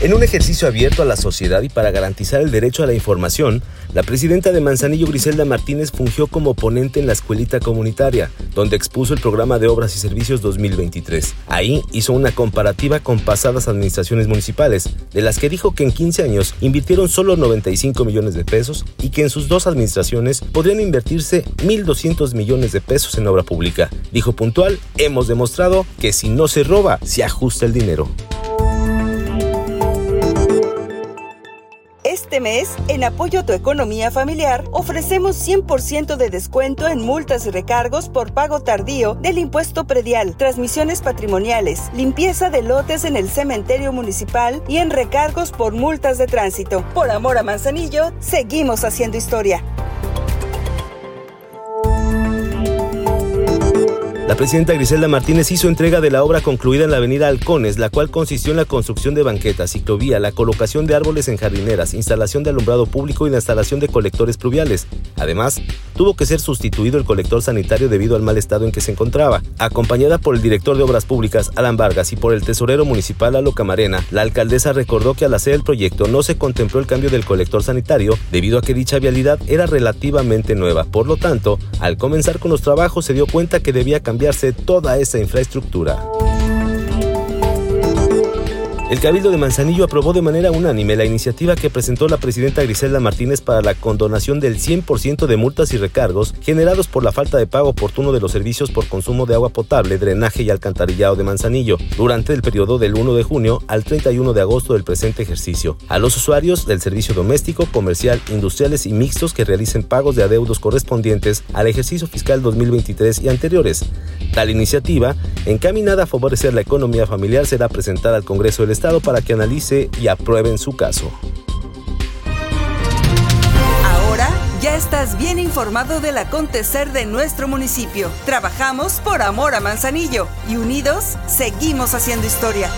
En un ejercicio abierto a la sociedad y para garantizar el derecho a la información, la presidenta de Manzanillo, Griselda Martínez, fungió como ponente en la escuelita comunitaria, donde expuso el programa de obras y servicios 2023. Ahí hizo una comparativa con pasadas administraciones municipales, de las que dijo que en 15 años invirtieron solo 95 millones de pesos y que en sus dos administraciones podrían invertirse 1.200 millones de pesos en obra pública. Dijo puntual, hemos demostrado que si no se roba, se ajusta el dinero. Este mes, en apoyo a tu economía familiar, ofrecemos 100% de descuento en multas y recargos por pago tardío del impuesto predial, transmisiones patrimoniales, limpieza de lotes en el cementerio municipal y en recargos por multas de tránsito. Por amor a Manzanillo, seguimos haciendo historia. La presidenta Griselda Martínez hizo entrega de la obra concluida en la avenida Halcones, la cual consistió en la construcción de banquetas, ciclovía, la colocación de árboles en jardineras, instalación de alumbrado público y la instalación de colectores pluviales. Además, tuvo que ser sustituido el colector sanitario debido al mal estado en que se encontraba. Acompañada por el director de Obras Públicas, Alan Vargas, y por el tesorero municipal, Alo Camarena, la alcaldesa recordó que al hacer el proyecto no se contempló el cambio del colector sanitario debido a que dicha vialidad era relativamente nueva. Por lo tanto, al comenzar con los trabajos se dio cuenta que debía cambiar toda esa infraestructura. El Cabildo de Manzanillo aprobó de manera unánime la iniciativa que presentó la presidenta Griselda Martínez para la condonación del 100% de multas y recargos generados por la falta de pago oportuno de los servicios por consumo de agua potable, drenaje y alcantarillado de Manzanillo durante el periodo del 1 de junio al 31 de agosto del presente ejercicio a los usuarios del servicio doméstico, comercial, industriales y mixtos que realicen pagos de adeudos correspondientes al ejercicio fiscal 2023 y anteriores. Tal iniciativa, encaminada a favorecer la economía familiar, será presentada al Congreso del Estado para que analice y apruebe en su caso. Ahora ya estás bien informado del acontecer de nuestro municipio. Trabajamos por amor a Manzanillo y unidos seguimos haciendo historia.